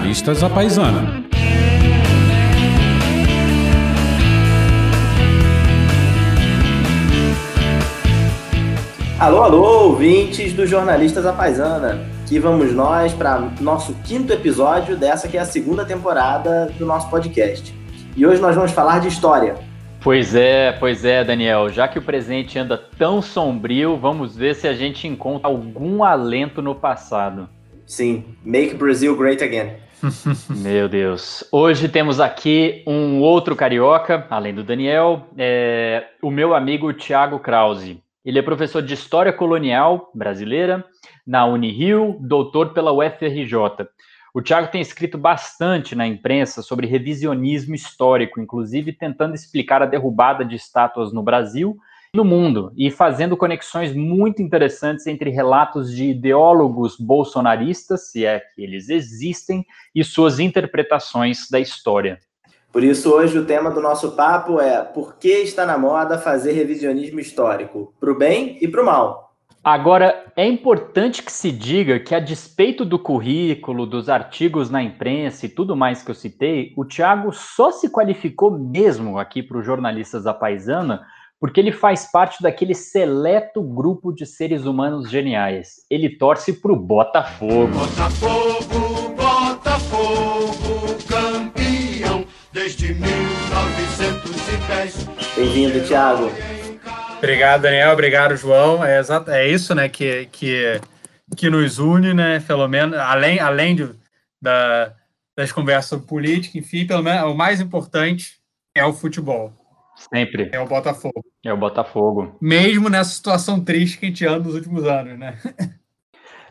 Jornalistas à Paisana. Alô, alô, ouvintes do Jornalistas à Paisana. Aqui vamos nós para nosso quinto episódio dessa que é a segunda temporada do nosso podcast. E hoje nós vamos falar de história. Pois é, pois é, Daniel. Já que o presente anda tão sombrio, vamos ver se a gente encontra algum alento no passado. Sim, Make Brazil Great Again. Meu Deus. Hoje temos aqui um outro carioca, além do Daniel, é, o meu amigo Tiago Krause. Ele é professor de História Colonial Brasileira na Unirio, doutor pela UFRJ. O Tiago tem escrito bastante na imprensa sobre revisionismo histórico, inclusive tentando explicar a derrubada de estátuas no Brasil no mundo e fazendo conexões muito interessantes entre relatos de ideólogos bolsonaristas, se é que eles existem, e suas interpretações da história. Por isso, hoje o tema do nosso papo é por que está na moda fazer revisionismo histórico? Para o bem e para o mal. Agora, é importante que se diga que, a despeito do currículo, dos artigos na imprensa e tudo mais que eu citei, o Tiago só se qualificou mesmo aqui para os jornalistas da Paisana porque ele faz parte daquele seleto grupo de seres humanos geniais. Ele torce pro Botafogo. Botafogo, Botafogo, campeão desde 1910. Bem-vindo, Thiago. Obrigado, Daniel. Obrigado, João. É, exato, é isso, né, que, que, que nos une, né, pelo menos, além, além de, da, das conversas sobre política, enfim, pelo menos, o mais importante é o futebol. Sempre. É o Botafogo. É o Botafogo. Mesmo nessa situação triste que a gente anda nos últimos anos, né?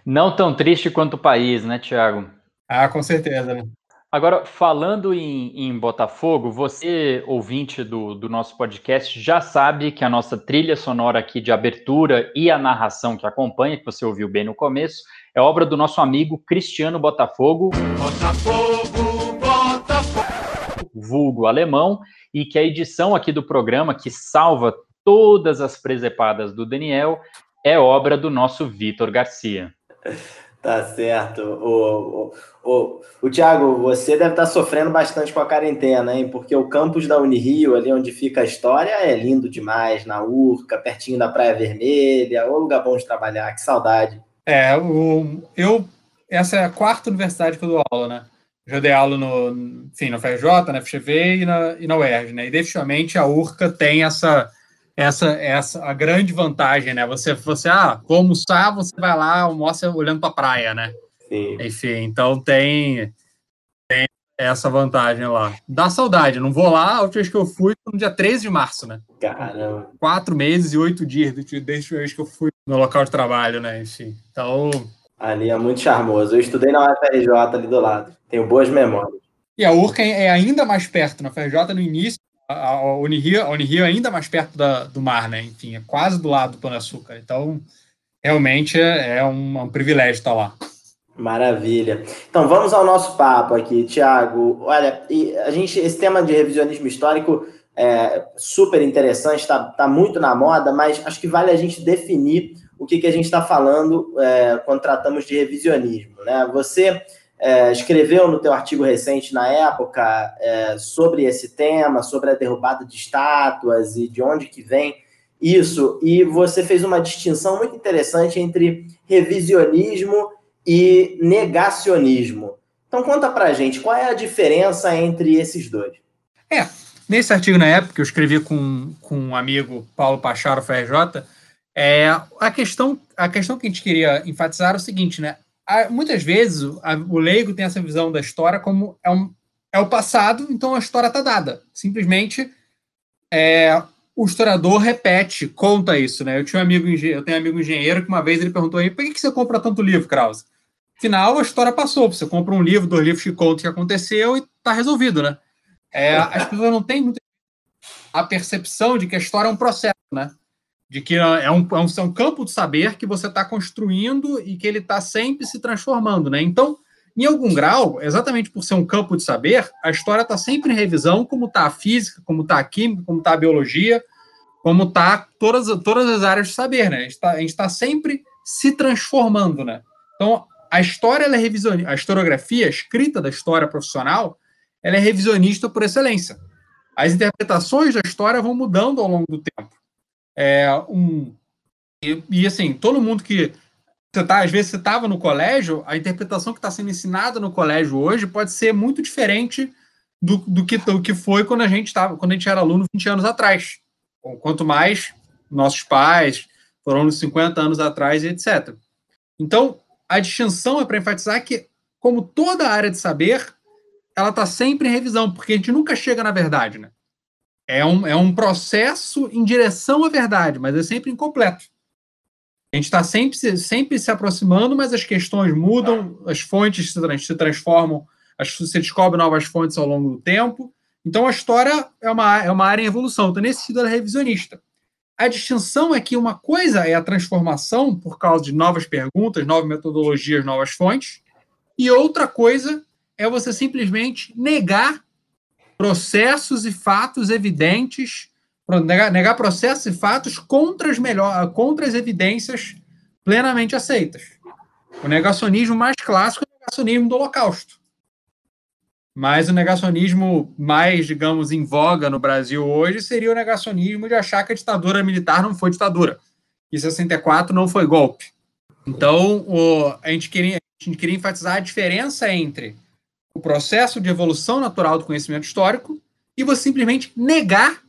Não tão triste quanto o país, né, Tiago? Ah, com certeza, né? Agora, falando em, em, Botafogo, você, ouvinte do, do nosso podcast, já sabe que a nossa trilha sonora aqui de abertura e a narração que acompanha, que você ouviu bem no começo, é obra do nosso amigo Cristiano Botafogo. Botafogo, Botafogo. Vulgo alemão, e que a edição aqui do programa, que salva todas as presepadas do Daniel, é obra do nosso Vitor Garcia. Tá certo. O, o, o, o Tiago, você deve estar sofrendo bastante com a quarentena, hein? Porque o campus da Unirio, ali onde fica a história, é lindo demais, na Urca, pertinho da Praia Vermelha, o lugar bom de trabalhar, que saudade. É, o, eu. Essa é a quarta universidade que eu dou aula, né? Já dei aula no, enfim, no FRJ, na FGV e na, e na UERJ, né? E definitivamente a URCA tem essa, essa, essa a grande vantagem, né? Você, você, ah, vou almoçar, você vai lá, almoça olhando para a praia, né? Sim. Enfim, então tem, tem essa vantagem lá. Dá saudade, não vou lá, a última vez que eu fui foi no dia 13 de março, né? Caramba. Quatro meses e oito dias desde a vez que eu fui no local de trabalho, né? Enfim, então Ali é muito charmoso. Eu estudei na UFRJ ali do lado. Tenho boas memórias. E a URCA é ainda mais perto. Na UFRJ, no início, a Unirio, a Unirio é ainda mais perto da, do mar, né? Enfim, é quase do lado do Pão de Açúcar. Então, realmente é, é um, um privilégio estar lá. Maravilha. Então vamos ao nosso papo aqui, Tiago. Olha, a gente, esse tema de revisionismo histórico é super interessante, está tá muito na moda, mas acho que vale a gente definir o que, que a gente está falando é, quando tratamos de revisionismo. Né? Você é, escreveu no teu artigo recente na época é, sobre esse tema, sobre a derrubada de estátuas e de onde que vem isso, e você fez uma distinção muito interessante entre revisionismo e negacionismo. Então conta pra gente, qual é a diferença entre esses dois? É, nesse artigo na época, eu escrevi com, com um amigo, Paulo Pacharo, FRJ, é, a, questão, a questão que a gente queria enfatizar é o seguinte, né? muitas vezes a, o leigo tem essa visão da história como é, um, é o passado, então a história está dada. Simplesmente é, o historiador repete, conta isso, né? Eu tinha um amigo, eu tenho um amigo engenheiro que uma vez ele perguntou aí, por que, que você compra tanto livro, Krause? Afinal, a história passou. Você compra um livro, dois livros que contam o que aconteceu e está resolvido, né? É, as pessoas não têm muito a percepção de que a história é um processo, né? De que é um, é um, é um campo de saber que você está construindo e que ele está sempre se transformando, né? Então, em algum grau, exatamente por ser um campo de saber, a história está sempre em revisão, como está a física, como está a química, como está a biologia, como está todas, todas as áreas de saber, né? A gente está tá sempre se transformando, né? Então, a história é revisionista, a historiografia, a escrita da história profissional, ela é revisionista por excelência. As interpretações da história vão mudando ao longo do tempo. É, um, e, e assim, todo mundo que você tá, às vezes você estava no colégio, a interpretação que está sendo ensinada no colégio hoje pode ser muito diferente do, do, que, do que foi quando a gente estava, quando a gente era aluno 20 anos atrás. Quanto mais nossos pais foram 50 anos atrás, etc. Então, a distinção é para enfatizar que, como toda área de saber, ela está sempre em revisão, porque a gente nunca chega na verdade, né? É um, é um processo em direção à verdade, mas é sempre incompleto. A gente está sempre, sempre se aproximando, mas as questões mudam, as fontes se, se transformam, as, você descobre novas fontes ao longo do tempo. Então, a história é uma, é uma área em evolução. Então, nesse sentido, ela é revisionista. A distinção é que uma coisa é a transformação por causa de novas perguntas, novas metodologias, novas fontes, e outra coisa é você simplesmente negar processos e fatos evidentes negar, processos e fatos contra as, melhor, contra as evidências plenamente aceitas. O negacionismo mais clássico é o negacionismo do Holocausto. Mas o negacionismo mais, digamos, em voga no Brasil hoje seria o negacionismo de achar que a ditadura militar não foi ditadura. E 64 não foi golpe. Então, o, a, gente queria, a gente queria enfatizar a diferença entre o processo de evolução natural do conhecimento histórico e você simplesmente negar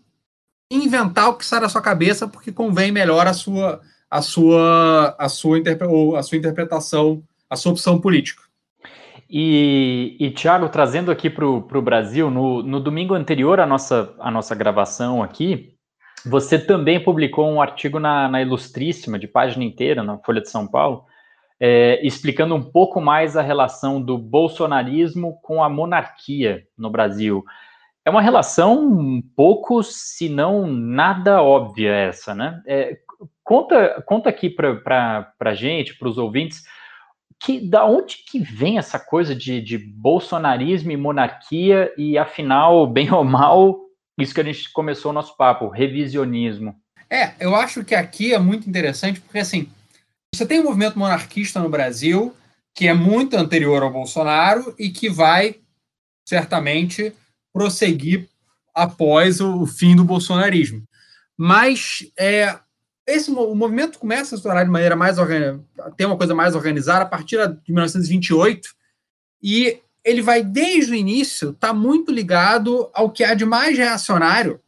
inventar o que sai da sua cabeça porque convém melhor a sua a sua a sua, a sua interpretação, a sua opção política. E, e Tiago, trazendo aqui para o Brasil, no, no domingo anterior à nossa, à nossa gravação aqui, você também publicou um artigo na, na Ilustríssima, de página inteira, na Folha de São Paulo, é, explicando um pouco mais a relação do bolsonarismo com a monarquia no Brasil. É uma relação um pouco, se não nada óbvia essa, né? É, conta, conta aqui para a gente, para os ouvintes, que da onde que vem essa coisa de, de bolsonarismo e monarquia e afinal, bem ou mal, isso que a gente começou o nosso papo, revisionismo. É, eu acho que aqui é muito interessante porque assim, você tem um movimento monarquista no Brasil que é muito anterior ao Bolsonaro e que vai certamente prosseguir após o fim do bolsonarismo. Mas é, esse, o movimento começa a se tornar de maneira mais organizada, ter uma coisa mais organizada a partir de 1928, e ele vai, desde o início, tá muito ligado ao que há de mais reacionário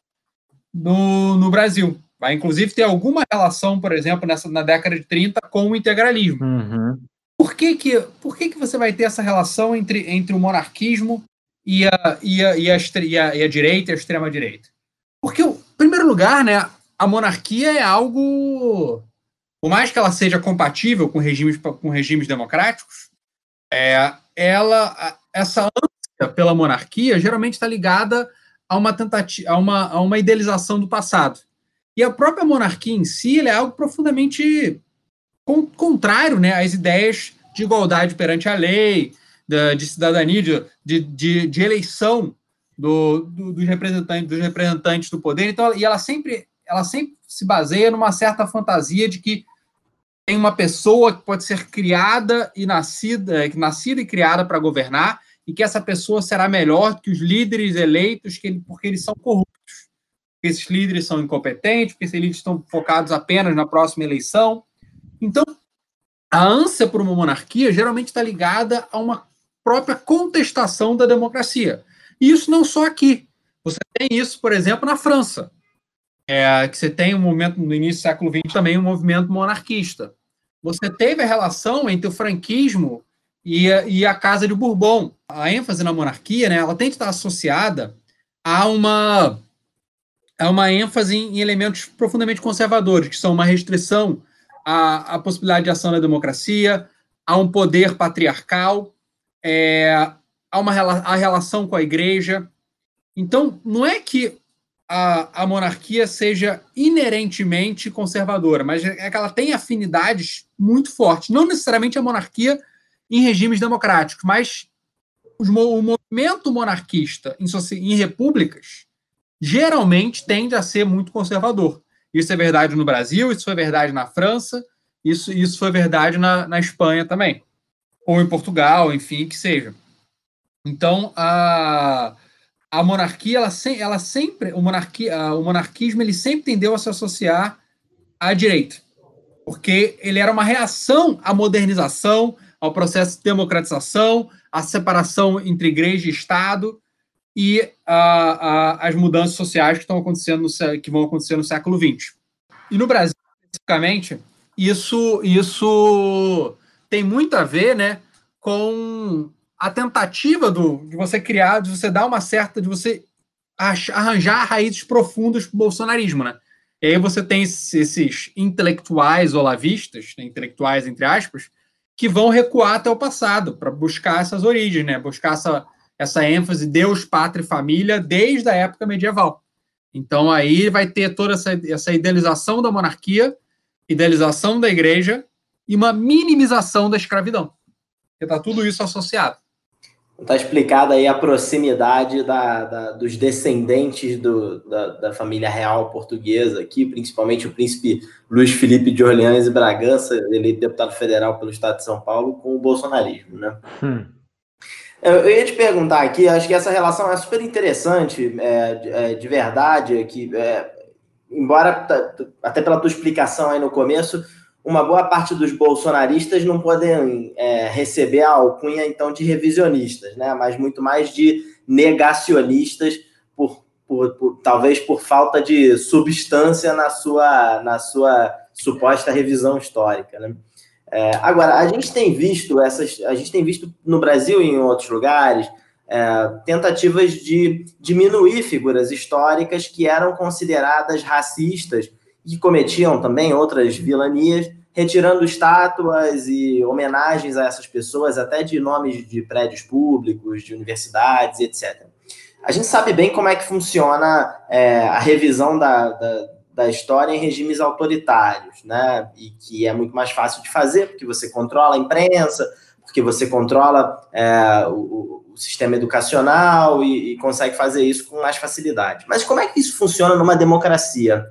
no, no Brasil. Vai, inclusive, ter alguma relação, por exemplo, nessa, na década de 30 com o integralismo. Uhum. Por, que, que, por que, que você vai ter essa relação entre, entre o monarquismo e a, e a, e a, e a, e a direita e a extrema-direita? Porque, em primeiro lugar, né, a monarquia é algo. Por mais que ela seja compatível com regimes, com regimes democráticos, é, ela, essa ânsia pela monarquia geralmente está ligada a uma tentativa, a uma, a uma idealização do passado. E a própria monarquia em si é algo profundamente contrário né, às ideias de igualdade perante a lei, de cidadania, de, de, de eleição do, do, dos, representantes, dos representantes do poder. Então, e ela sempre, ela sempre se baseia numa certa fantasia de que tem uma pessoa que pode ser criada e nascida, nascida e criada para governar, e que essa pessoa será melhor que os líderes eleitos, que ele, porque eles são corruptos. Porque esses líderes são incompetentes, porque esses líderes estão focados apenas na próxima eleição. Então, a ânsia por uma monarquia geralmente está ligada a uma própria contestação da democracia. E isso não só aqui. Você tem isso, por exemplo, na França, é, que você tem um movimento no início do século XX também um movimento monarquista. Você teve a relação entre o franquismo e a, e a Casa de Bourbon. A ênfase na monarquia, né, ela tem que estar associada a uma a uma ênfase em, em elementos profundamente conservadores, que são uma restrição à, à possibilidade de ação da democracia, a um poder patriarcal é, há uma a relação com a igreja. Então, não é que a, a monarquia seja inerentemente conservadora, mas é que ela tem afinidades muito fortes. Não necessariamente a monarquia em regimes democráticos, mas os, o movimento monarquista em, em repúblicas geralmente tende a ser muito conservador. Isso é verdade no Brasil, isso foi verdade na França, isso, isso foi verdade na, na Espanha também. ou em Portugal, enfim, que seja. Então, a, a monarquia, ela, ela sempre, o, monarquia, o monarquismo, ele sempre tendeu a se associar à direita, porque ele era uma reação à modernização, ao processo de democratização, à separação entre igreja e Estado e a, a, as mudanças sociais que estão acontecendo no, que vão acontecer no século XX. E no Brasil, especificamente, isso, isso tem muito a ver, né, com a tentativa do, de você criar, de você dar uma certa, de você arranjar raízes profundas para o bolsonarismo, né? E aí você tem esses intelectuais olavistas, né, intelectuais entre aspas, que vão recuar até o passado para buscar essas origens, né? Buscar essa, essa ênfase Deus, pátria e família desde a época medieval. Então aí vai ter toda essa, essa idealização da monarquia, idealização da igreja e uma minimização da escravidão. Porque está tudo isso associado. Está explicada aí a proximidade da, da dos descendentes do, da, da, família real portuguesa aqui, principalmente o príncipe Luiz Felipe de Orleans e Bragança, eleito deputado federal pelo estado de São Paulo, com o bolsonarismo, né? Hum. Eu, ia te perguntar aqui, acho que essa relação é super interessante, é, é, de verdade, que é, embora até pela tua explicação aí no começo, uma boa parte dos bolsonaristas não podem é, receber a alcunha, então, de revisionistas, né? mas muito mais de negacionistas, por, por, por, talvez por falta de substância na sua, na sua suposta revisão histórica. Né? É, agora, a gente tem visto essas, a gente tem visto no Brasil e em outros lugares é, tentativas de diminuir figuras históricas que eram consideradas racistas que cometiam também outras vilanias, retirando estátuas e homenagens a essas pessoas, até de nomes de prédios públicos, de universidades, etc. A gente sabe bem como é que funciona é, a revisão da, da, da, história em regimes autoritários, né? E que é muito mais fácil de fazer, porque você controla a imprensa, porque você controla é, o, o, sistema educacional e, e consegue fazer isso com mais facilidade. Mas como é que isso funciona numa democracia?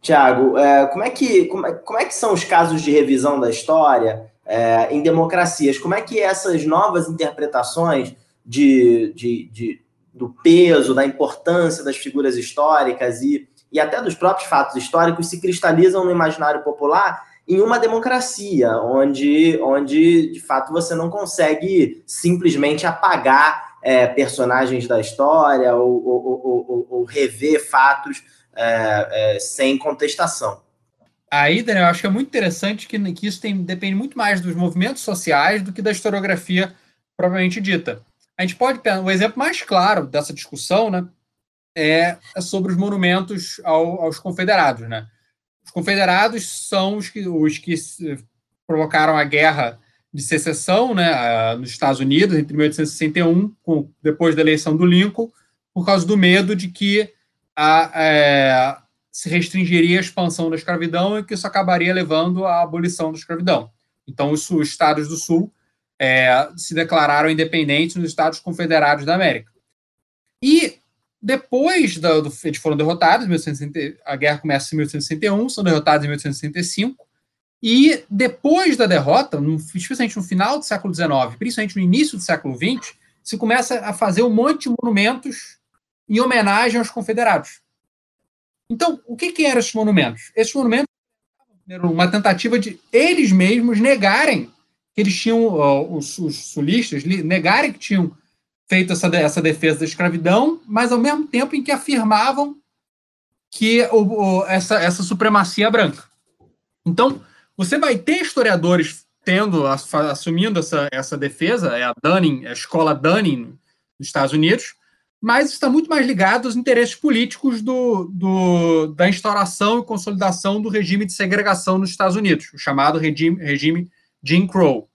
Tiago, é, como, é que, como, é, como é que são os casos de revisão da história é, em democracias? Como é que essas novas interpretações de, de, de, do peso, da importância das figuras históricas e, e até dos próprios fatos históricos se cristalizam no imaginário popular em uma democracia, onde, onde de fato você não consegue simplesmente apagar é, personagens da história ou, ou, ou, ou rever fatos é, é, sem contestação. Aí, Daniel, acho que é muito interessante que, que isso tem, depende muito mais dos movimentos sociais do que da historiografia propriamente dita. A gente pode o exemplo mais claro dessa discussão, né, é, sobre os monumentos ao, aos confederados, né? Os confederados são os que, os que provocaram a guerra de secessão, né, nos Estados Unidos entre 1861, com, depois da eleição do Lincoln, por causa do medo de que a, é, se restringiria a expansão da escravidão e que isso acabaria levando à abolição da escravidão. Então, os, os estados do Sul é, se declararam independentes dos Estados Confederados da América. E depois do, do eles foram derrotados, 1860, a guerra começa em 1861, são derrotados em 1865, e depois da derrota, no, especialmente no final do século XIX, principalmente no início do século XX, se começa a fazer um monte de monumentos em homenagem aos confederados. Então, o que, que eram esses monumentos? Esses monumentos eram uma tentativa de eles mesmos negarem que eles tinham, os, os sulistas, negarem que tinham feito essa, essa defesa da escravidão, mas ao mesmo tempo em que afirmavam que o, o, essa, essa supremacia branca. Então, você vai ter historiadores tendo, assumindo essa, essa defesa, é a Dunning, a escola Dunning nos Estados Unidos, mas está muito mais ligado aos interesses políticos do, do, da instauração e consolidação do regime de segregação nos Estados Unidos, o chamado regime, regime Jim Crow.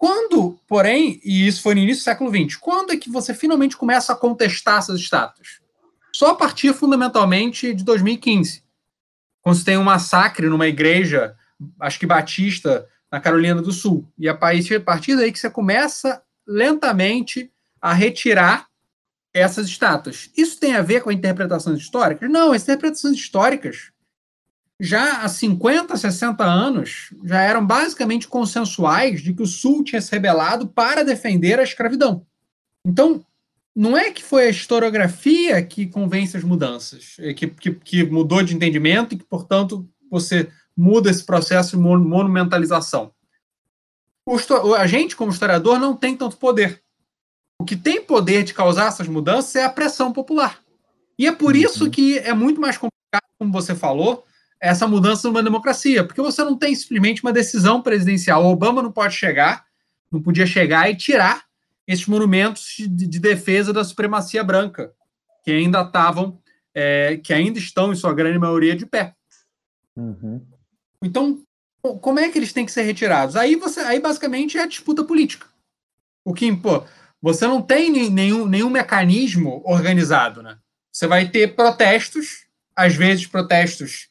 Quando, porém, e isso foi no início do século XX, quando é que você finalmente começa a contestar essas estátuas? Só a partir, fundamentalmente, de 2015, quando você tem um massacre numa igreja, acho que batista, na Carolina do Sul. E a partir daí que você começa lentamente a retirar essas estátuas. Isso tem a ver com interpretações históricas? Não, as interpretações históricas já há 50, 60 anos, já eram basicamente consensuais de que o Sul tinha se rebelado para defender a escravidão. Então, não é que foi a historiografia que convence as mudanças, é que, que, que mudou de entendimento e que, portanto, você muda esse processo de monumentalização. O, a gente, como historiador, não tem tanto poder. O que tem poder de causar essas mudanças é a pressão popular. E é por uhum. isso que é muito mais complicado, como você falou, essa mudança numa democracia, porque você não tem simplesmente uma decisão presidencial. O Obama não pode chegar, não podia chegar e tirar esses monumentos de, de defesa da supremacia branca, que ainda estavam, é, que ainda estão, em sua grande maioria, de pé. Uhum. Então, como é que eles têm que ser retirados? Aí você, aí basicamente é a disputa política. O que pô, você não tem nenhum, nenhum mecanismo organizado, né? Você vai ter protestos, às vezes protestos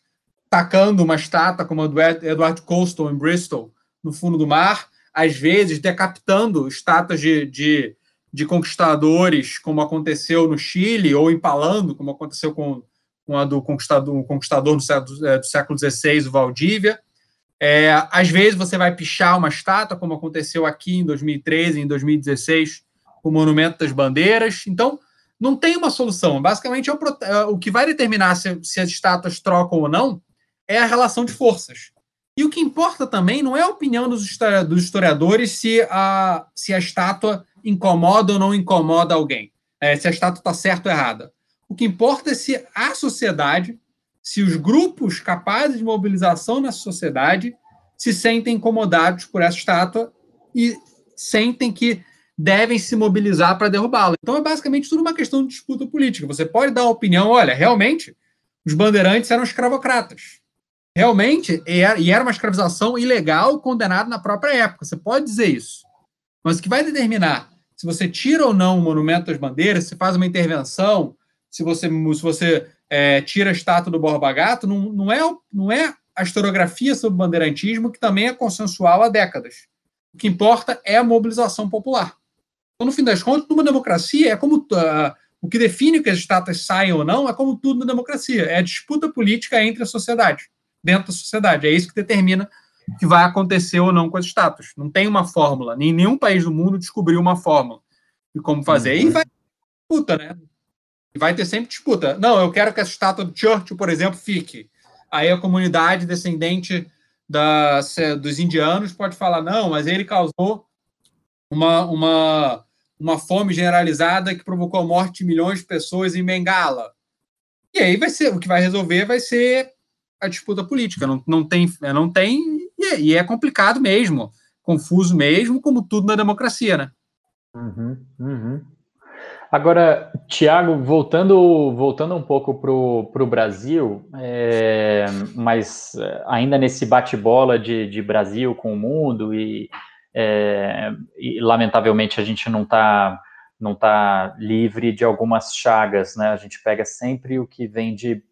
tacando uma estátua como a do Edward Colston em Bristol no fundo do mar, às vezes decapitando estátuas de, de, de conquistadores, como aconteceu no Chile, ou empalando, como aconteceu com, com a do conquistador, um conquistador do século, é, do século XVI, o Valdívia. É, às vezes você vai pichar uma estátua, como aconteceu aqui em 2013, em 2016, o Monumento das Bandeiras. Então, não tem uma solução. Basicamente, é o, é, o que vai determinar se, se as estátuas trocam ou não é a relação de forças. E o que importa também não é a opinião dos historiadores se a, se a estátua incomoda ou não incomoda alguém, é, se a estátua está certa ou errada. O que importa é se a sociedade, se os grupos capazes de mobilização na sociedade se sentem incomodados por essa estátua e sentem que devem se mobilizar para derrubá-la. Então é basicamente tudo uma questão de disputa política. Você pode dar uma opinião, olha, realmente os bandeirantes eram escravocratas. Realmente, e era uma escravização ilegal condenada na própria época. Você pode dizer isso. Mas o que vai determinar se você tira ou não o monumento das bandeiras, se faz uma intervenção, se você, se você é, tira a estátua do Borba Gato, não, não, é, não é a historiografia sobre o bandeirantismo, que também é consensual há décadas. O que importa é a mobilização popular. Então, no fim das contas, numa democracia, é como uh, o que define que as estátuas saem ou não, é como tudo na democracia, é a disputa política entre a sociedade dentro da sociedade. É isso que determina o que vai acontecer ou não com as estátuas. Não tem uma fórmula. Nem nenhum país do mundo descobriu uma fórmula de como fazer. Uhum. E vai ter disputa, né? Vai ter sempre disputa. Não, eu quero que essa estátua do Churchill, por exemplo, fique. Aí a comunidade descendente das, dos indianos pode falar, não, mas ele causou uma, uma, uma fome generalizada que provocou a morte de milhões de pessoas em Bengala. E aí vai ser, o que vai resolver vai ser a disputa política. Não, não tem, é, não tem e é, e é complicado mesmo, confuso mesmo, como tudo na democracia, né? Uhum, uhum. Agora, Tiago, voltando, voltando um pouco para o Brasil, é, mas é, ainda nesse bate-bola de, de Brasil com o mundo, e, é, e lamentavelmente a gente não está não tá livre de algumas chagas, né? A gente pega sempre o que vem de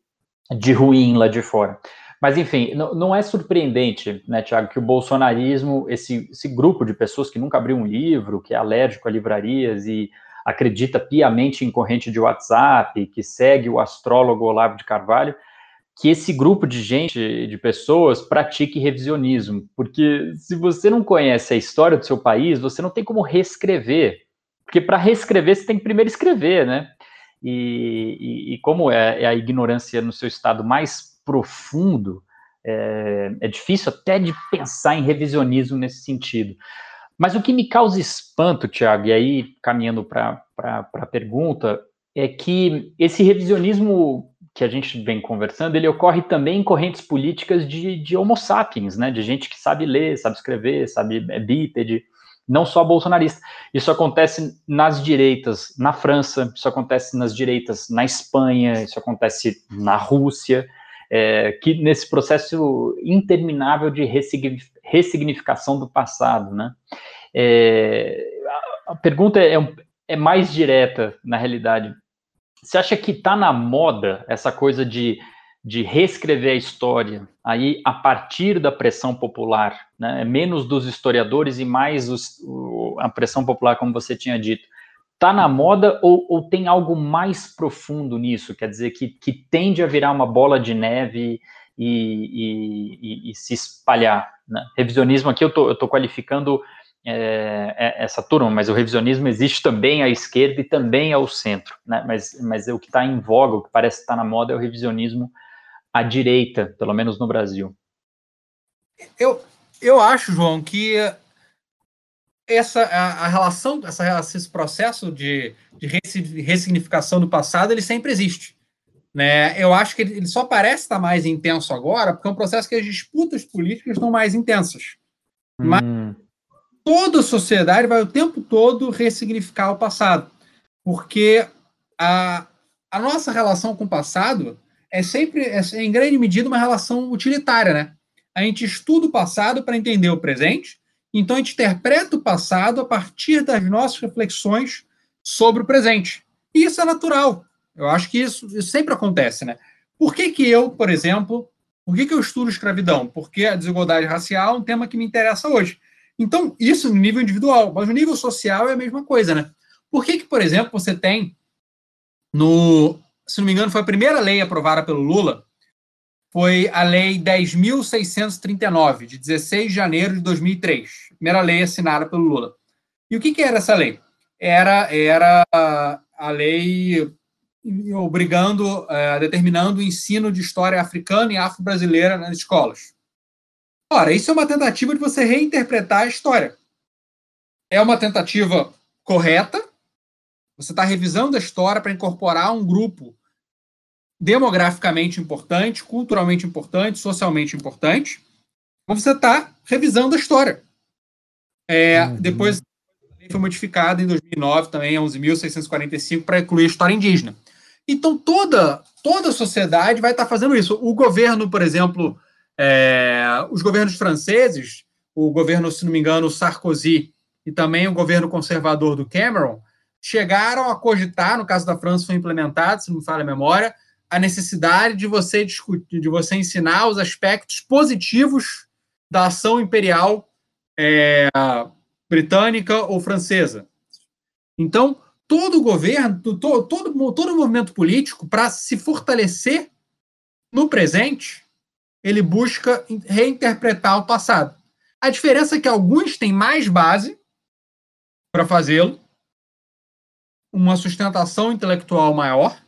de ruim lá de fora. Mas, enfim, não, não é surpreendente, né, Tiago, que o bolsonarismo, esse, esse grupo de pessoas que nunca abriu um livro, que é alérgico a livrarias e acredita piamente em corrente de WhatsApp, que segue o astrólogo Olavo de Carvalho, que esse grupo de gente, de pessoas, pratique revisionismo. Porque se você não conhece a história do seu país, você não tem como reescrever. Porque para reescrever, você tem que primeiro escrever, né? E, e, e como é, é, a ignorância no seu estado mais profundo, é, é difícil até de pensar em revisionismo nesse sentido. Mas o que me causa espanto, Tiago, e aí caminhando para a pergunta, é que esse revisionismo que a gente vem conversando, ele ocorre também em correntes políticas de, de homo sapiens, né, de gente que sabe ler, sabe escrever, sabe é bípede, não só bolsonarista. Isso acontece nas direitas na França, isso acontece nas direitas na Espanha, isso acontece na Rússia, é, que nesse processo interminável de ressignificação do passado, né? É, a, pergunta é, é mais direta, na realidade. Você acha que está na moda essa coisa de de reescrever a história aí a partir da pressão popular, né? menos dos historiadores e mais os, o, a pressão popular, como você tinha dito. Está na moda ou, ou, tem algo mais profundo nisso? Quer dizer, que, que tende a virar uma bola de neve e, e, e se espalhar. Né? Revisionismo aqui eu estou qualificando é, é, essa turma, mas o revisionismo existe também à esquerda e também ao centro, né? mas, mas o que está em voga, o que parece estar tá na moda é o revisionismo à direita, pelo menos no Brasil. Eu, eu acho, João, que essa a, a relação, essa, esse processo de, de ressignificação do passado, ele sempre existe. Né? Eu acho que ele, ele só parece estar mais intenso agora porque é um processo que as disputas políticas estão mais intensas. Hum. Mas toda a sociedade vai o tempo todo ressignificar o passado. Porque a, a nossa relação com o passado é sempre, é, em grande medida, uma relação utilitária, né? A gente estuda o passado para entender o presente, então a gente interpreta o passado a partir das nossas reflexões sobre o presente. E isso é natural. Eu acho que isso, isso sempre acontece, né? Por que, que eu, por exemplo, por que, que eu estudo escravidão? Porque a desigualdade racial é um tema que me interessa hoje. Então, isso no nível individual, mas no nível social é a mesma coisa, né? Por que, que por exemplo, você tem no, se não me engano, foi a primeira lei aprovada pelo Lula, foi a Lei 10.639, de 16 de janeiro de 2003. Primeira lei assinada pelo Lula. E o que, que era essa lei? Era, era a lei obrigando, é, determinando o ensino de história africana e afro-brasileira nas escolas. Ora, isso é uma tentativa de você reinterpretar a história. É uma tentativa correta. Você está revisando a história para incorporar um grupo demograficamente importante, culturalmente importante, socialmente importante. Você está revisando a história. É, uhum. Depois foi modificada em 2009 também, 11.645, para incluir a história indígena. Então toda toda a sociedade vai estar tá fazendo isso. O governo, por exemplo, é, os governos franceses, o governo, se não me engano, Sarkozy e também o governo conservador do Cameron, chegaram a cogitar, no caso da França foi implementado, se não me falha a memória, a necessidade de você discutir, de você ensinar os aspectos positivos da ação imperial é, britânica ou francesa. Então, todo governo, todo, todo, todo movimento político, para se fortalecer no presente, ele busca reinterpretar o passado. A diferença é que alguns têm mais base para fazê-lo, uma sustentação intelectual maior,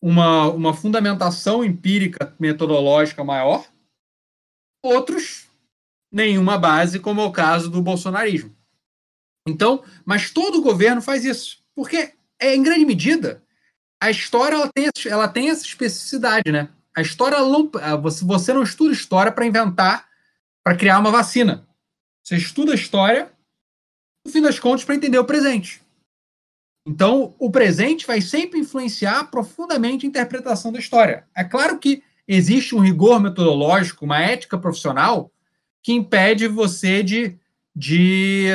uma, uma fundamentação empírica metodológica maior, outros nenhuma base, como é o caso do bolsonarismo. Então, mas todo governo faz isso, porque é em grande medida a história ela tem, ela tem essa especificidade, né? A história não, você, não estuda história para inventar, para criar uma vacina. Você estuda história, no fim das contas, para entender o presente. Então, o presente vai sempre influenciar profundamente a interpretação da história. É claro que existe um rigor metodológico, uma ética profissional que impede você de, de,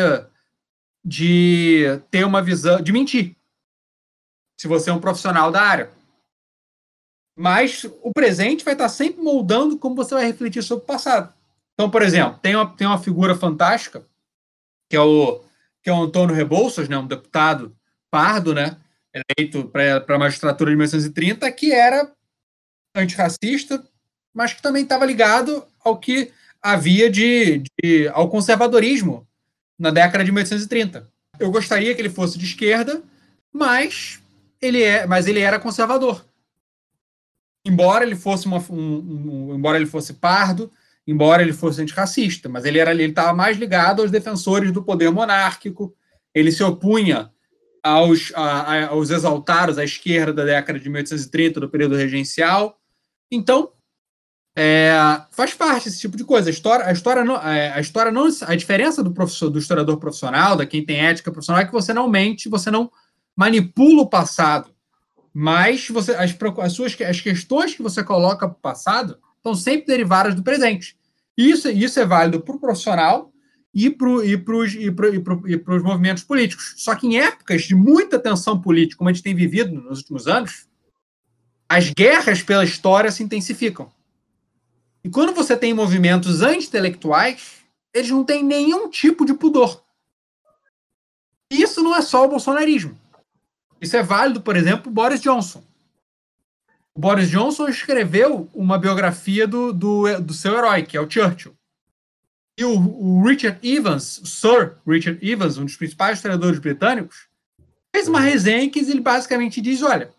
de ter uma visão, de mentir. Se você é um profissional da área. Mas o presente vai estar sempre moldando como você vai refletir sobre o passado. Então, por exemplo, tem uma, tem uma figura fantástica, que é o, que é o Antônio Rebouças, né, um deputado Pardo, né, eleito para a magistratura de 1930, que era antirracista, mas que também estava ligado ao que havia de, de, ao conservadorismo na década de 1830. Eu gostaria que ele fosse de esquerda, mas ele é, mas ele era conservador. Embora ele fosse uma, um, um, embora ele fosse pardo, embora ele fosse antirracista, mas ele era ele estava mais ligado aos defensores do poder monárquico. Ele se opunha aos, a, aos exaltados à esquerda da década de 1830, do período regencial. Então, é, faz parte esse tipo de coisa. A história, a história, não, é, a história não, a diferença do professor, do historiador profissional, da quem tem ética profissional, é que você não mente, você não manipula o passado, mas você, as, as suas as questões que você coloca para o passado estão sempre derivadas do presente. Isso, isso é válido para o profissional e para os movimentos políticos. Só que em épocas de muita tensão política, como a gente tem vivido nos últimos anos, as guerras pela história se intensificam. E quando você tem movimentos anti-intelectuais, eles não têm nenhum tipo de pudor. Isso não é só o bolsonarismo. Isso é válido, por exemplo, Boris Johnson. o Boris Johnson escreveu uma biografia do, do, do seu herói, que é o Churchill. E o, o Richard Evans, Sir Richard Evans, um dos principais historiadores britânicos, fez uma resenha em que ele basicamente diz: olha,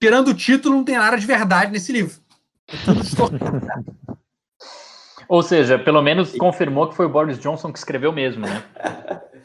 tirando o título, não tem nada de verdade nesse livro. É tudo Ou seja, pelo menos confirmou que foi o Boris Johnson que escreveu mesmo, né?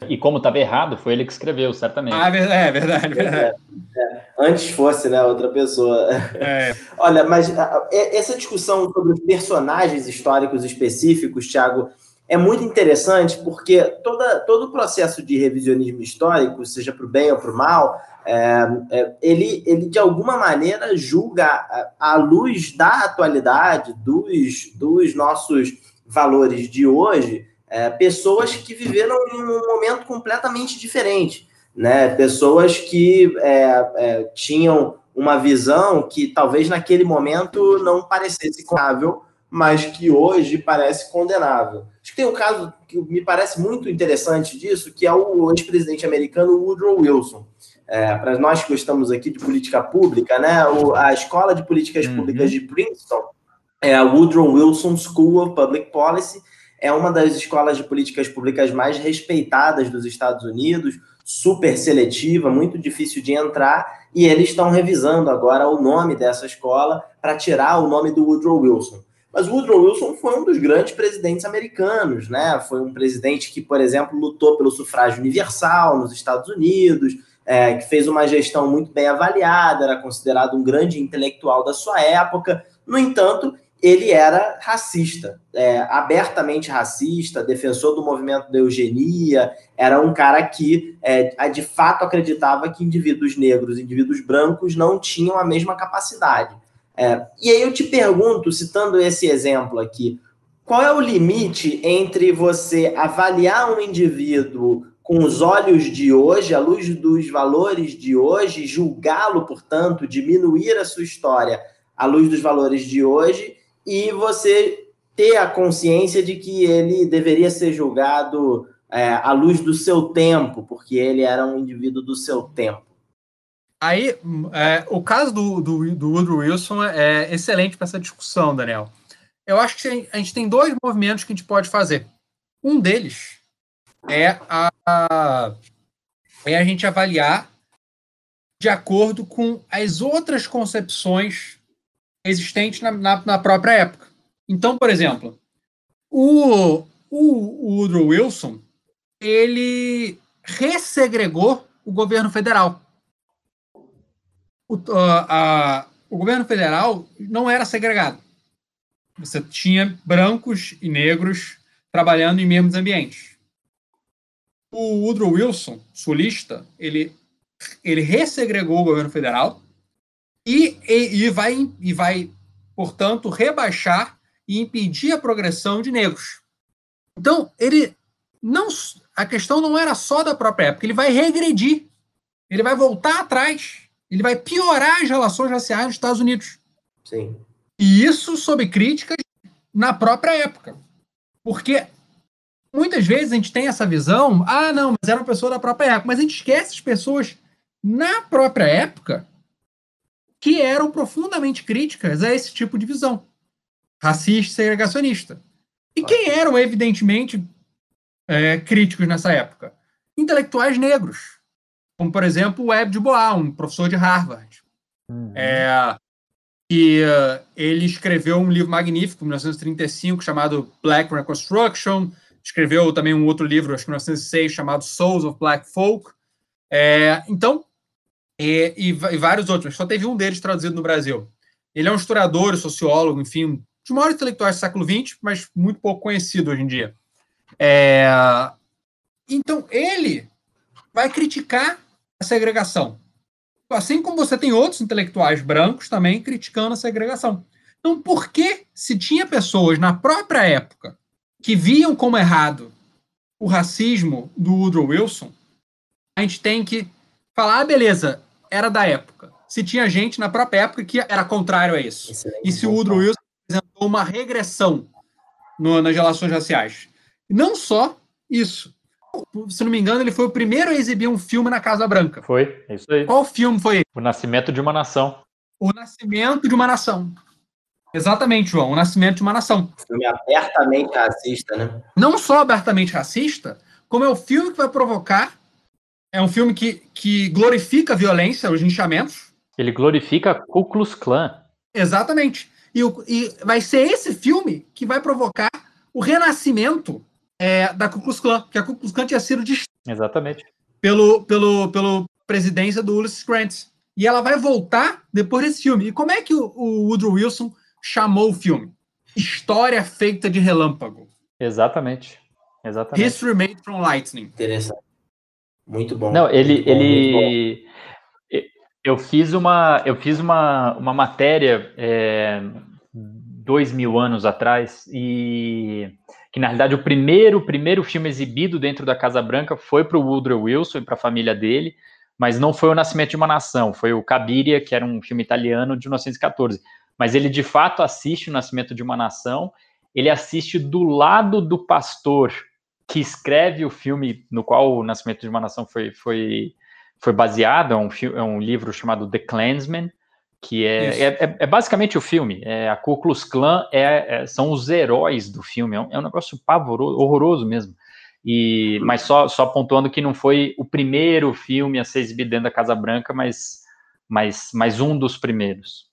E como estava errado, foi ele que escreveu, certamente. Ah, é verdade, verdade. É, antes fosse, né, outra pessoa. É. Olha, mas essa discussão sobre personagens históricos específicos, Thiago, é muito interessante porque toda, todo o processo de revisionismo histórico, seja para o bem ou para o mal, é, é, ele, ele de alguma maneira julga à luz da atualidade, dos, dos nossos valores de hoje, é, pessoas que viveram em um momento completamente diferente, né? Pessoas que é, é, tinham uma visão que talvez naquele momento não parecesse condenável, mas que hoje parece condenável. Acho que tem um caso que me parece muito interessante disso, que é o ex-presidente americano Woodrow Wilson. É, para nós que gostamos aqui de política pública, né? O, a Escola de Políticas uhum. Públicas de Princeton é a Woodrow Wilson School of Public Policy, é uma das escolas de políticas públicas mais respeitadas dos Estados Unidos, super seletiva, muito difícil de entrar, e eles estão revisando agora o nome dessa escola para tirar o nome do Woodrow Wilson. Mas Woodrow Wilson foi um dos grandes presidentes americanos, né? Foi um presidente que, por exemplo, lutou pelo sufrágio universal nos Estados Unidos, é, que fez uma gestão muito bem avaliada, era considerado um grande intelectual da sua época. No entanto, ele era racista, é, abertamente racista, defensor do movimento da eugenia, era um cara que é, de fato acreditava que indivíduos negros, indivíduos brancos não tinham a mesma capacidade. É, e aí eu te pergunto, citando esse exemplo aqui, qual é o limite entre você avaliar um indivíduo com os olhos de hoje, à luz dos valores de hoje, julgá-lo, portanto, diminuir a sua história à luz dos valores de hoje, e você ter a consciência de que ele deveria ser julgado é, à luz do seu tempo, porque ele era um indivíduo do seu tempo. Aí, é, o caso do, do, do Woodrow Wilson é excelente para essa discussão, Daniel. Eu acho que a gente tem dois movimentos que a gente pode fazer. Um deles é a, é a gente avaliar de acordo com as outras concepções existentes na, na, na própria época. Então, por exemplo, o, o, o Woodrow Wilson ele ressegregou o governo federal. O, a, o governo federal não era segregado. Você tinha brancos e negros trabalhando em mesmos ambientes. O Woodrow Wilson, sulista, ele, ele ressegregou o governo federal e, e, e, vai, e vai, portanto, rebaixar e impedir a progressão de negros. Então, ele não a questão não era só da própria época, ele vai regredir, ele vai voltar atrás, ele vai piorar as relações raciais nos Estados Unidos. Sim. E isso sob críticas na própria época. Porque muitas vezes a gente tem essa visão, ah, não, mas era uma pessoa da própria época, mas a gente esquece as pessoas na própria época que eram profundamente críticas a esse tipo de visão racista e segregacionista. E quem eram, evidentemente, é, críticos nessa época? Intelectuais negros, como, por exemplo, o Webb de Bois, um professor de Harvard. Uhum. É, e uh, ele escreveu um livro magnífico, em 1935, chamado Black Reconstruction. Escreveu também um outro livro, acho que em 1906, chamado Souls of Black Folk. É, então, e, e, e, vários outros, só teve um deles traduzido no Brasil. Ele é um historiador, sociólogo, enfim, de maiores intelectuais do século XX, mas muito pouco conhecido hoje em dia. É... Então, ele vai criticar a segregação. Assim como você tem outros intelectuais brancos também criticando a segregação. Então, por que, se tinha pessoas na própria época que viam como errado o racismo do Woodrow Wilson, a gente tem que falar, ah, beleza, era da época. Se tinha gente na própria época que era contrário a isso. Excelente. E se o Woodrow Wilson apresentou uma regressão no, nas relações raciais. Não só isso. Se não me engano, ele foi o primeiro a exibir um filme na Casa Branca. Foi, é isso aí. Qual filme foi? O Nascimento de uma Nação. O nascimento de uma nação. Exatamente, João. O nascimento de uma nação. Filme abertamente racista, né? Não só abertamente racista, como é o filme que vai provocar. É um filme que, que glorifica a violência, os linchamentos. Ele glorifica Ku Klux Klan. Exatamente. E, o, e vai ser esse filme que vai provocar o renascimento é, da Ku Klux Klan, que a Ku Klux Klan tinha sido Exatamente. pelo, pelo, pelo presidência do Ulysses Grant. E ela vai voltar depois desse filme. E como é que o, o Woodrow Wilson chamou o filme? História feita de relâmpago. Exatamente. Exatamente. History made from lightning. Interessante. Muito bom. Não, ele, muito bom, muito bom. ele, eu fiz uma, eu fiz uma, uma matéria é, dois mil anos atrás e que na realidade o primeiro, o primeiro filme exibido dentro da Casa Branca foi para o Woodrow Wilson e para a família dele, mas não foi o Nascimento de uma Nação, foi o Cabiria, que era um filme italiano de 1914. Mas ele de fato assiste o Nascimento de uma Nação, ele assiste do lado do pastor que escreve o filme no qual o Nascimento de uma Nação foi, foi, foi baseado, é um, é um livro chamado The Klansman, que é, é, é- é basicamente o filme. É, a Ku Klux Klan é, é- são os heróis do filme, é um, é um negócio pavoroso, horroroso mesmo. E, mas só, só pontuando que não foi o primeiro filme a ser exibido dentro da Casa Branca, mas, mas, mas um dos primeiros.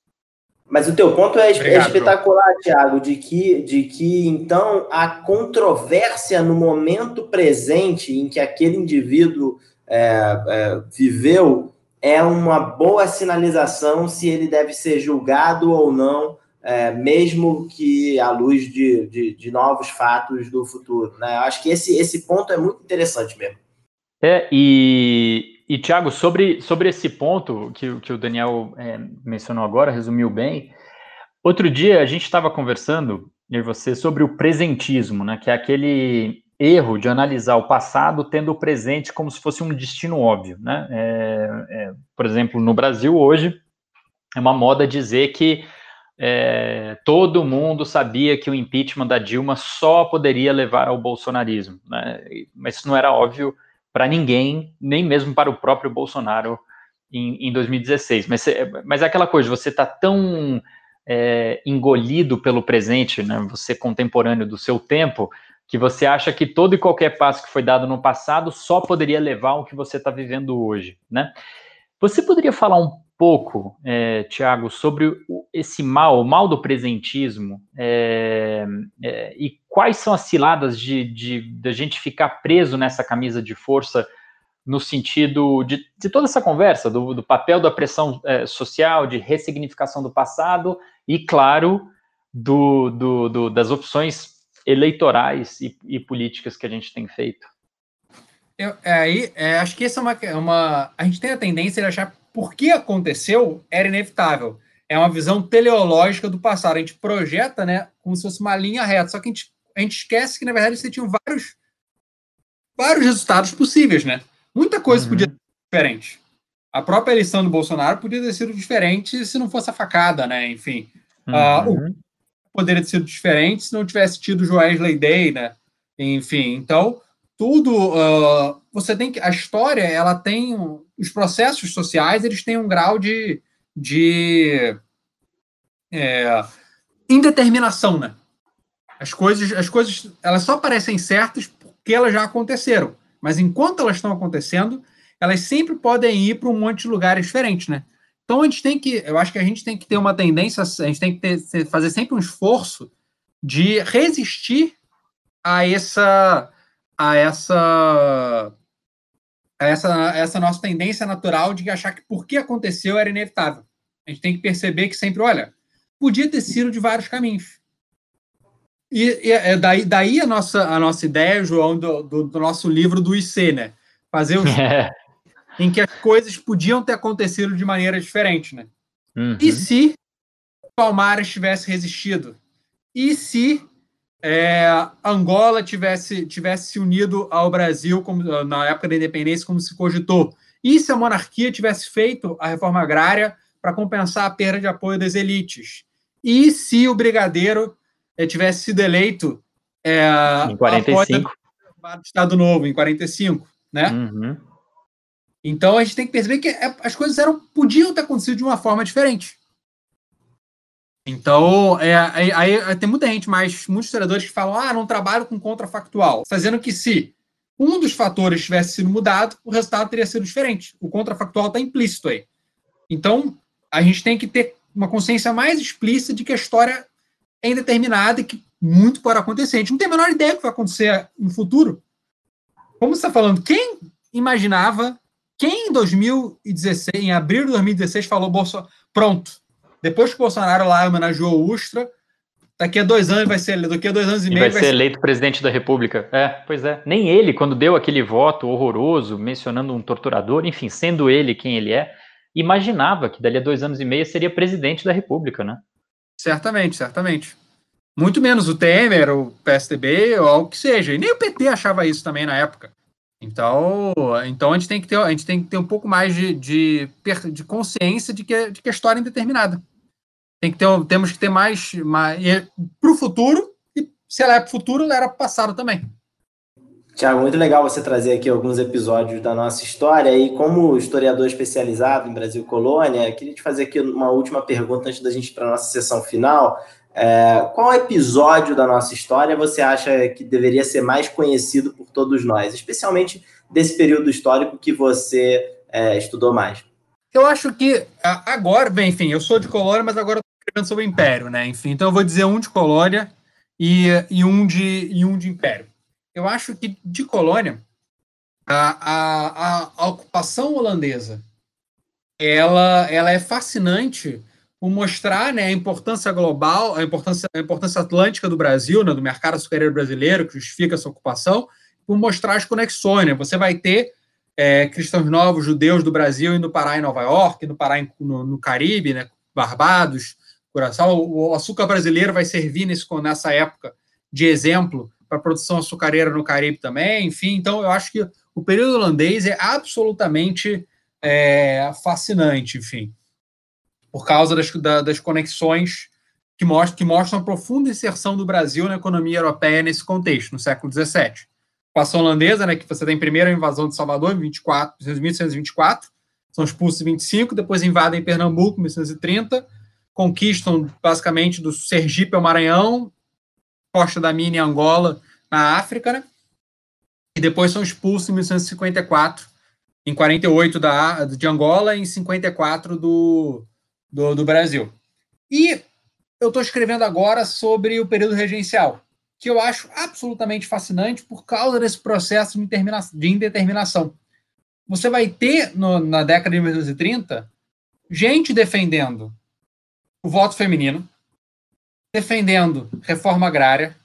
Mas o teu ponto é, é Obrigado, espetacular, Thiago, de que, de que então a controvérsia no momento presente em que aquele indivíduo é, é, viveu é uma boa sinalização se ele deve ser julgado ou não, é, mesmo que à luz de, de, de novos fatos do futuro. Né? Acho que esse, esse ponto é muito interessante mesmo. É, e, e Tiago, sobre, sobre esse ponto que, que o Daniel é, mencionou agora, resumiu bem. Outro dia a gente estava conversando, eu e você, sobre o presentismo, né? Que é aquele erro de analisar o passado tendo o presente como se fosse um destino óbvio, né? É, é, por exemplo, no Brasil hoje é uma moda dizer que é, todo mundo sabia que o impeachment da Dilma só poderia levar ao bolsonarismo, né? Mas isso não era óbvio para ninguém, nem mesmo para o próprio Bolsonaro em, em 2016. Mas, mas é aquela coisa, você está tão é, engolido pelo presente, né, você contemporâneo do seu tempo, que você acha que todo e qualquer passo que foi dado no passado só poderia levar ao que você está vivendo hoje. Né? Você poderia falar um pouco, é, Tiago, sobre o- esse mal, o mal do presentismo, é, é, e quais são as ciladas de, de, de a gente ficar preso nessa camisa de força no sentido de, de toda essa conversa, do, do papel da pressão é, social, de ressignificação do passado e, claro, do, do, do- das opções eleitorais e, e políticas que a gente tem feito. Eu, é, aí, é, acho que essa é uma, é uma. A gente tem a tendência de achar por que aconteceu era inevitável. É uma visão teleológica do passado. A gente projeta, né, como se fosse uma linha reta. Só que a gente, a gente esquece que, na verdade, você tinha vários, vários resultados possíveis, né? Muita coisa Uhum. podia ser diferente. A própria eleição do Bolsonaro podia ter sido diferente se não fosse a facada, né? Enfim. Ah, o- Uhum. Poderia ter sido diferente se não tivesse tido o Joesley Day, né? Enfim, então tudo ah, você tem que a história ela tem os processos sociais eles têm um grau de, de é, indeterminação, né? As coisas as coisas elas só parecem certas porque elas já aconteceram, mas enquanto elas estão acontecendo elas sempre podem ir para um monte de lugares diferentes, né? Então a gente tem que, eu acho que a gente tem que ter uma tendência, a gente tem que ter, fazer sempre um esforço de resistir a essa, a essa, a essa, essa nossa tendência natural de achar que porque aconteceu era inevitável. A gente tem que perceber que sempre, olha, podia ter sido de vários caminhos. E, e é daí, daí a nossa, a nossa ideia, João, do, do, do nosso livro do IC, né? Fazer os. em que as coisas podiam ter acontecido de maneira diferente, né? Uhum. E se Palmares tivesse resistido? E se é, Angola tivesse, tivesse se unido ao Brasil como, na época da independência, como se cogitou? E se a monarquia tivesse feito a reforma agrária para compensar a perda de apoio das elites? E se o brigadeiro eh, tivesse sido eleito é, Em 45. após o Estado Novo, em 45, né? Uhum. Então a gente tem que perceber que é- as coisas eram, podiam ter acontecido de uma forma diferente. Então, é, aí, tem muita gente, mais muitos historiadores que falam, ah, não trabalho com contrafactual, fazendo que se um dos fatores tivesse sido mudado, o resultado teria sido diferente. O contrafactual está implícito aí. Então, a gente tem que ter uma consciência mais explícita de que a história é indeterminada e que muito pode acontecer. A gente não tem a menor ideia do que vai acontecer no futuro. Como você está falando, quem imaginava, quem em 2016, em abril de 2016, falou Bolsonaro, pronto, depois que o Bolsonaro lá homenageou o Ustra, daqui a dois anos vai ser, daqui a dois anos e, e meio vai, vai ser, ser eleito presidente da República. É, pois é. Nem ele, quando deu aquele voto horroroso, mencionando um torturador, enfim, sendo ele quem ele é, imaginava que dali a dois anos e meio seria presidente da República, né? Certamente, certamente. Muito menos o Temer, o PSDB, ou algo que seja. E nem o PT achava isso também na época. Então, então a, gente tem que ter, a gente tem que ter um pouco mais de, de, de consciência de que, de que a história é indeterminada. Tem que ter, temos que ter mais, mais para o futuro, e se ela é para o futuro, ela era para o passado também. Tiago, muito legal você trazer aqui alguns episódios da nossa história. E como historiador especializado em Brasil Colônia, queria te fazer aqui uma última pergunta antes da gente ir para a nossa sessão final. É, qual episódio da nossa história você acha que deveria ser mais conhecido por todos nós, especialmente desse período histórico que você é, estudou mais? Eu acho que agora, bem, enfim, eu sou de Colônia, mas agora estou escrevendo sobre o Império, né? Enfim, então eu vou dizer um de Colônia e, e, um, de, e um de Império. Eu acho que de Colônia, a, a, a ocupação holandesa ela, ela é fascinante por mostrar né, a importância global, a importância, a importância atlântica do Brasil, né, do mercado açucareiro brasileiro, que justifica essa ocupação, por mostrar as conexões. Né? Você vai ter é, cristãos novos, judeus do Brasil indo parar em Nova York, indo parar em, no, no, Caribe, né, Barbados, Curaçao. O, o açúcar brasileiro vai servir nesse, nessa época de exemplo para a produção açucareira no Caribe também. Enfim, então eu acho que o período holandês é absolutamente é, fascinante, enfim por causa das, das conexões que mostram, que mostram a profunda inserção do Brasil na economia europeia nesse contexto, no século XVII. A ação holandesa, né, que você tem primeiro a invasão de Salvador, em 24, 1824, são expulsos em 25, depois invadem Pernambuco, em 1830, conquistam basicamente do Sergipe ao Maranhão, Costa da Mina e Angola, na África, né? e depois são expulsos em 1854, em 48 da, de Angola e em 54 do, do, do Brasil. E eu estou escrevendo agora sobre o período regencial, que eu acho absolutamente fascinante por causa desse processo de indeterminação. Você vai ter, no, na década de 1930, gente defendendo o voto feminino, defendendo reforma agrária,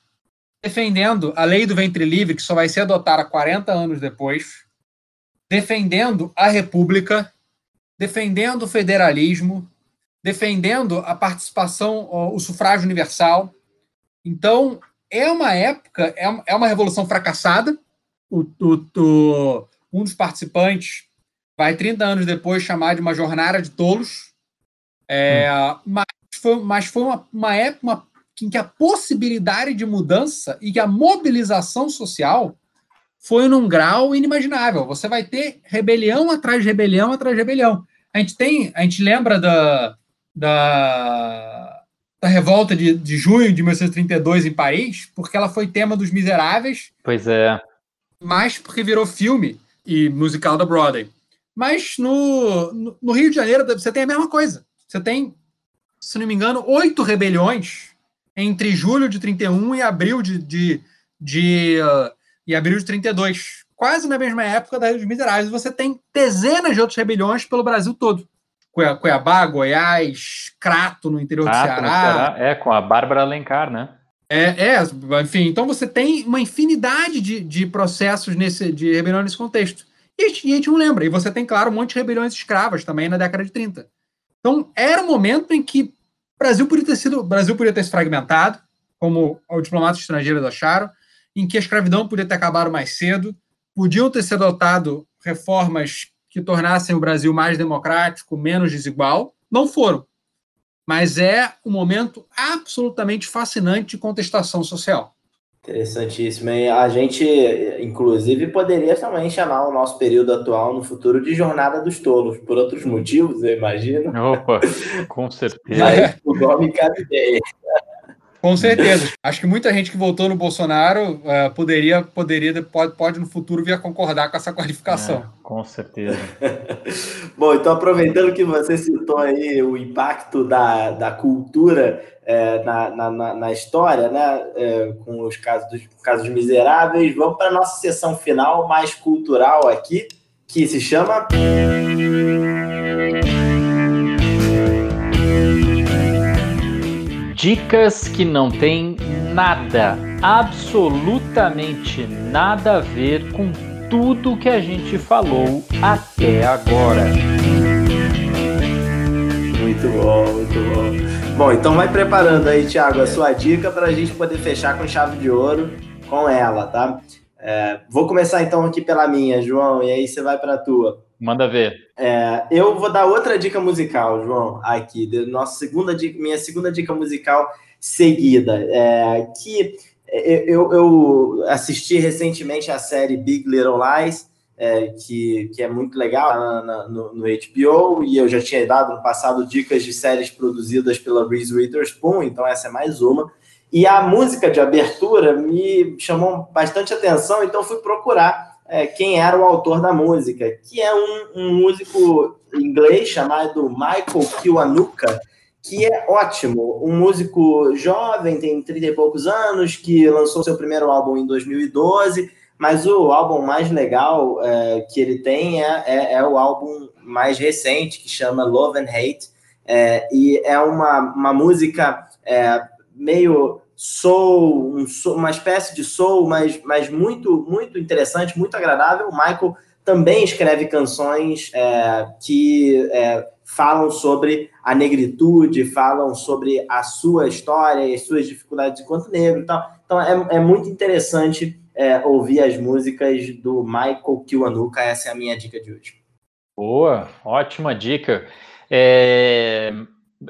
defendendo a lei do ventre livre, que só vai ser adotada 40 anos depois, defendendo a república, defendendo o federalismo, defendendo a participação, o sufrágio universal. Então, é uma época, é, é uma revolução fracassada. O, o, o, um dos participantes vai 30 anos depois chamar de uma jornada de tolos. É, hum. mas, foi, mas foi uma, uma época em que a possibilidade de mudança e que a mobilização social foi num grau inimaginável. Você vai ter rebelião atrás de rebelião atrás de rebelião. A gente tem, a gente lembra da, da, da revolta de, de junho de 1932 em Paris, porque ela foi tema dos Miseráveis. Pois é. Mas porque virou filme e musical da Broadway. Mas no, no, no Rio de Janeiro você tem a mesma coisa. Você tem, se não me engano, oito rebeliões entre julho de 31 e abril de, de, de uh, e abril de 32. Quase na mesma época da dos Miseráveis. Você tem dezenas de outras rebeliões pelo Brasil todo. Cuiabá, Goiás, Crato, no interior Crato, do Ceará. Ceará. É, com a Bárbara Alencar, né? É, é, enfim, então você tem uma infinidade de, de processos nesse, de rebelião nesse contexto. E a, gente, a gente não lembra. E você tem, claro, um monte de rebeliões escravas também na década de 30. Então, era um momento em que o Brasil podia ter sido, Brasil podia ter se fragmentado, como os diplomatas estrangeiros acharam, em que a escravidão podia ter acabado mais cedo, podiam ter sido adotado reformas que tornassem o Brasil mais democrático, menos desigual. Não foram. Mas é um momento absolutamente fascinante de contestação social. Interessantíssimo. E a gente, inclusive, poderia também chamar o nosso período atual no futuro de Jornada dos Tolos, por outros motivos, eu imagino. Opa, com certeza. Mas o nome cabe ideia. Com certeza. Acho que muita gente que votou no Bolsonaro uh, poderia, poderia pode, pode no futuro vir a concordar com essa qualificação. É, com certeza. Bom, então aproveitando que você citou aí o impacto da, da cultura é, na, na, na, história, né, é, com os casos dos casos miseráveis, vamos para a nossa sessão final mais cultural aqui, que se chama Dicas que não tem nada, absolutamente nada a ver com tudo que a gente falou até agora. Muito bom, muito bom. Bom, então vai preparando aí, Thiago, a sua dica para a gente poder fechar com chave de ouro com ela, tá? É, vou começar então aqui pela minha, João, e aí você vai para a tua. Manda ver. É, eu vou dar outra dica musical, João, aqui, nossa segunda dica, minha segunda dica musical seguida, é, que eu, eu, assisti recentemente a série Big Little Lies, é, que, que é muito legal na, na, no, no, HBO, e eu já tinha dado no passado dicas de séries produzidas pela Reese Witherspoon, então essa é mais uma. E a música de abertura me chamou bastante atenção, então fui procurar é, quem era o autor da música, que é um, um músico inglês chamado Michael Kiwanuka, que é ótimo, um músico jovem, tem 30 e poucos anos, que lançou seu primeiro álbum em 2012, mas o álbum mais legal é, que ele tem é, é, é, o álbum mais recente, que chama Love and Hate, é, e é uma, uma música é, meio soul, um soul, uma espécie de soul, mas, mas muito, muito interessante, muito agradável. O Michael também escreve canções é, que é, falam sobre a negritude, falam sobre a sua história e as suas dificuldades enquanto negro e tal. Então é, é muito interessante é, ouvir as músicas do Michael Kiwanuka. Essa é a minha dica de hoje. Boa, ótima dica. É,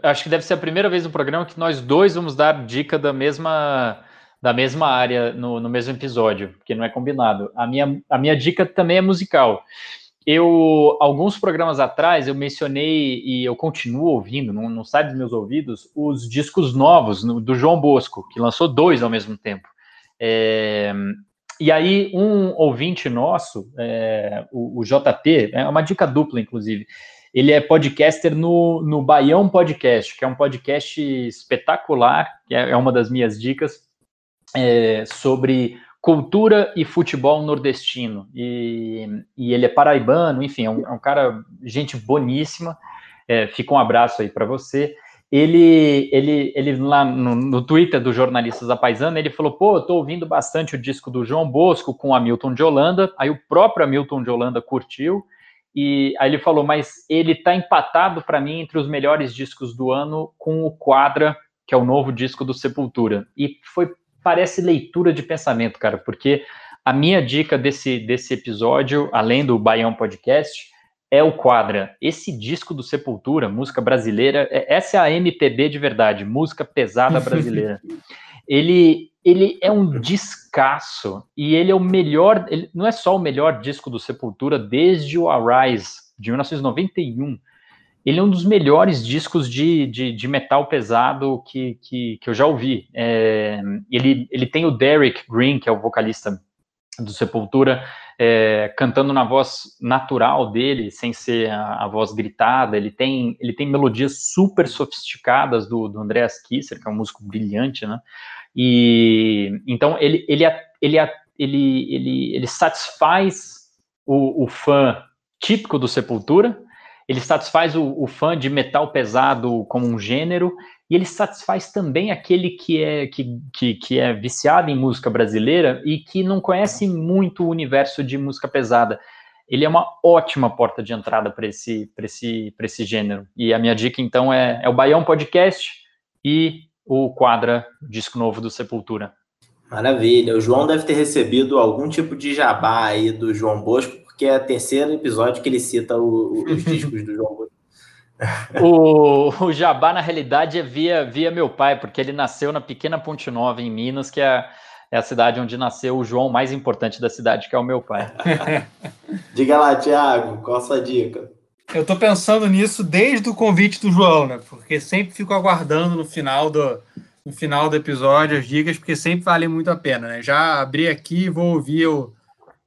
acho que deve ser a primeira vez no programa que nós dois vamos dar dica da mesma da mesma área no, no mesmo episódio, porque não é combinado. A minha, a minha dica também é musical. Eu, alguns programas atrás, eu mencionei e eu continuo ouvindo, não, não sai dos meus ouvidos, os discos novos no, do João Bosco, que lançou dois ao mesmo tempo. É, e aí, um ouvinte nosso, é, o, o, JP, é uma dica dupla, inclusive, ele é podcaster no, no Baião Podcast, que é um podcast espetacular, que é, é uma das minhas dicas, é, sobre cultura e futebol nordestino. E, e ele é paraibano, enfim, é um, é um cara, gente boníssima. É, fica um abraço aí para você. Ele, ele, ele lá no, no, Twitter do Jornalistas da Paisana, ele falou: pô, eu tô ouvindo bastante o disco do João Bosco com o Hamilton de Holanda. Aí o próprio Hamilton de Holanda curtiu. E aí ele falou, mas ele está empatado para mim entre os melhores discos do ano com o Quadra, que é o novo disco do Sepultura. E foi parece leitura de pensamento, cara, porque a minha dica desse, desse episódio, além do Baião Podcast, é o Quadra. Esse disco do Sepultura, música brasileira, é, essa é a MPB de verdade, música pesada brasileira. ele ele é um descasso e ele é o melhor, ele não é só o melhor disco do Sepultura desde o Arise de 1991. Ele é um dos melhores discos de, de, de metal pesado que, que, que, eu já ouvi. É, ele, ele tem o Derek Green, que é o vocalista do Sepultura, é, cantando na voz natural dele, sem ser a, a, voz gritada. Ele tem, ele tem melodias super sofisticadas do, do Andreas Kisser, que é um músico brilhante, né? E então ele, ele, ele, ele, ele, ele satisfaz o, o fã típico do Sepultura, ele satisfaz o, o, fã de metal pesado como um gênero, e ele satisfaz também aquele que é, que, que, que, é viciado em música brasileira e que não conhece muito o universo de música pesada. Ele é uma ótima porta de entrada para esse, esse, esse gênero. E a minha dica, então, é, é o Baião Podcast e o Quadra, disco novo do Sepultura. Maravilha. O João deve ter recebido algum tipo de jabá aí do João Bosco, porque é o terceiro episódio que ele cita o, os discos do João o, o Jabá, na realidade, é via, via meu pai, porque ele nasceu na pequena Ponte Nova, em Minas, que é é a cidade onde nasceu o João mais importante da cidade, que é o meu pai. Diga lá, Thiago, qual a sua dica? Eu tô pensando nisso desde o convite do João, né? Porque sempre fico aguardando no final do, no final do episódio as dicas, porque sempre vale muito a pena, né? Já abri aqui e vou ouvir o,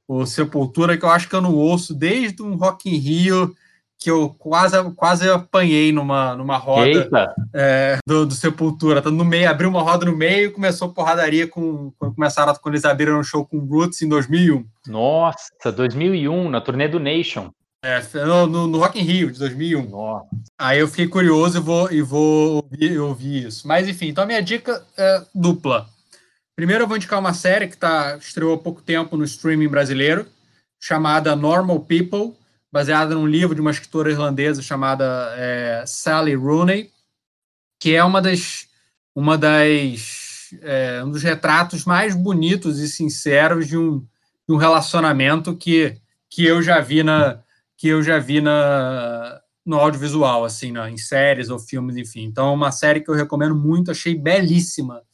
o Sepultura, que eu acho que eu não ouço desde um Rock in Rio que eu quase, quase apanhei numa, numa roda é, do, do, Sepultura. Tá no meio, abriu uma roda no meio e começou porradaria com, quando começaram, quando eles abriram um show com Roots em 2001. Nossa, 2001, na turnê do Nation. É, no, no Rock in Rio de 2001. Nossa. Aí eu fiquei curioso e vou, e vou ouvir, ouvir isso. Mas enfim, então a minha dica é dupla. Primeiro eu vou indicar uma série que tá, estreou há pouco tempo no streaming brasileiro, chamada Normal People, baseada num livro de uma escritora irlandesa chamada é, Sally Rooney, que é uma das, uma das é, um dos retratos mais bonitos e sinceros de um, de um relacionamento que, que eu já vi na que eu já vi na, no audiovisual, assim, né, em séries ou filmes, enfim. Então, é uma série que eu recomendo muito, achei belíssima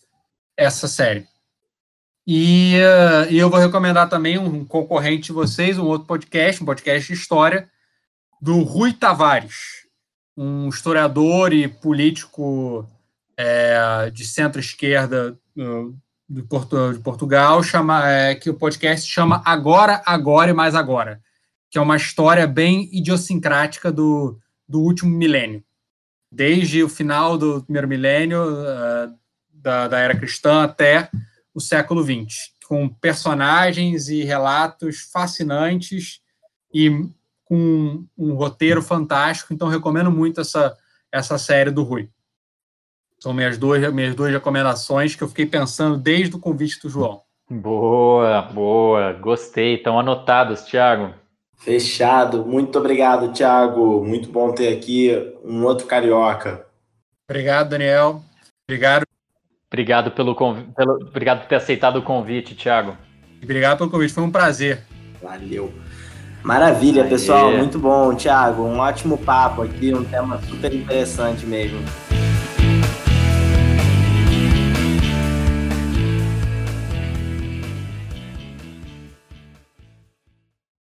essa série. E, uh, eu vou recomendar também um concorrente de vocês, um outro podcast, um podcast de história, do Rui Tavares, um historiador e político é, de centro-esquerda uh, de, Porto, de, Portugal, chama, é, que o podcast chama Agora, Agora e Mais Agora que é uma história bem idiosincrática do, do último milênio. Desde o final do primeiro milênio, uh, da, da era cristã, até o século XX, com personagens e relatos fascinantes e com um roteiro fantástico. Então, recomendo muito essa, essa série do Rui. São minhas duas, minhas duas recomendações que eu fiquei pensando desde o convite do João. Boa, boa, gostei. Estão anotados, Thiago. Fechado. Muito obrigado, Thiago. Muito bom ter aqui um outro carioca. Obrigado, Daniel. Obrigado. Obrigado pelo, pelo obrigado por ter aceitado o convite, Thiago. Obrigado pelo convite, foi um prazer. Valeu. Maravilha, Aê. pessoal. Muito bom, Thiago. Um ótimo papo aqui, um tema super interessante mesmo.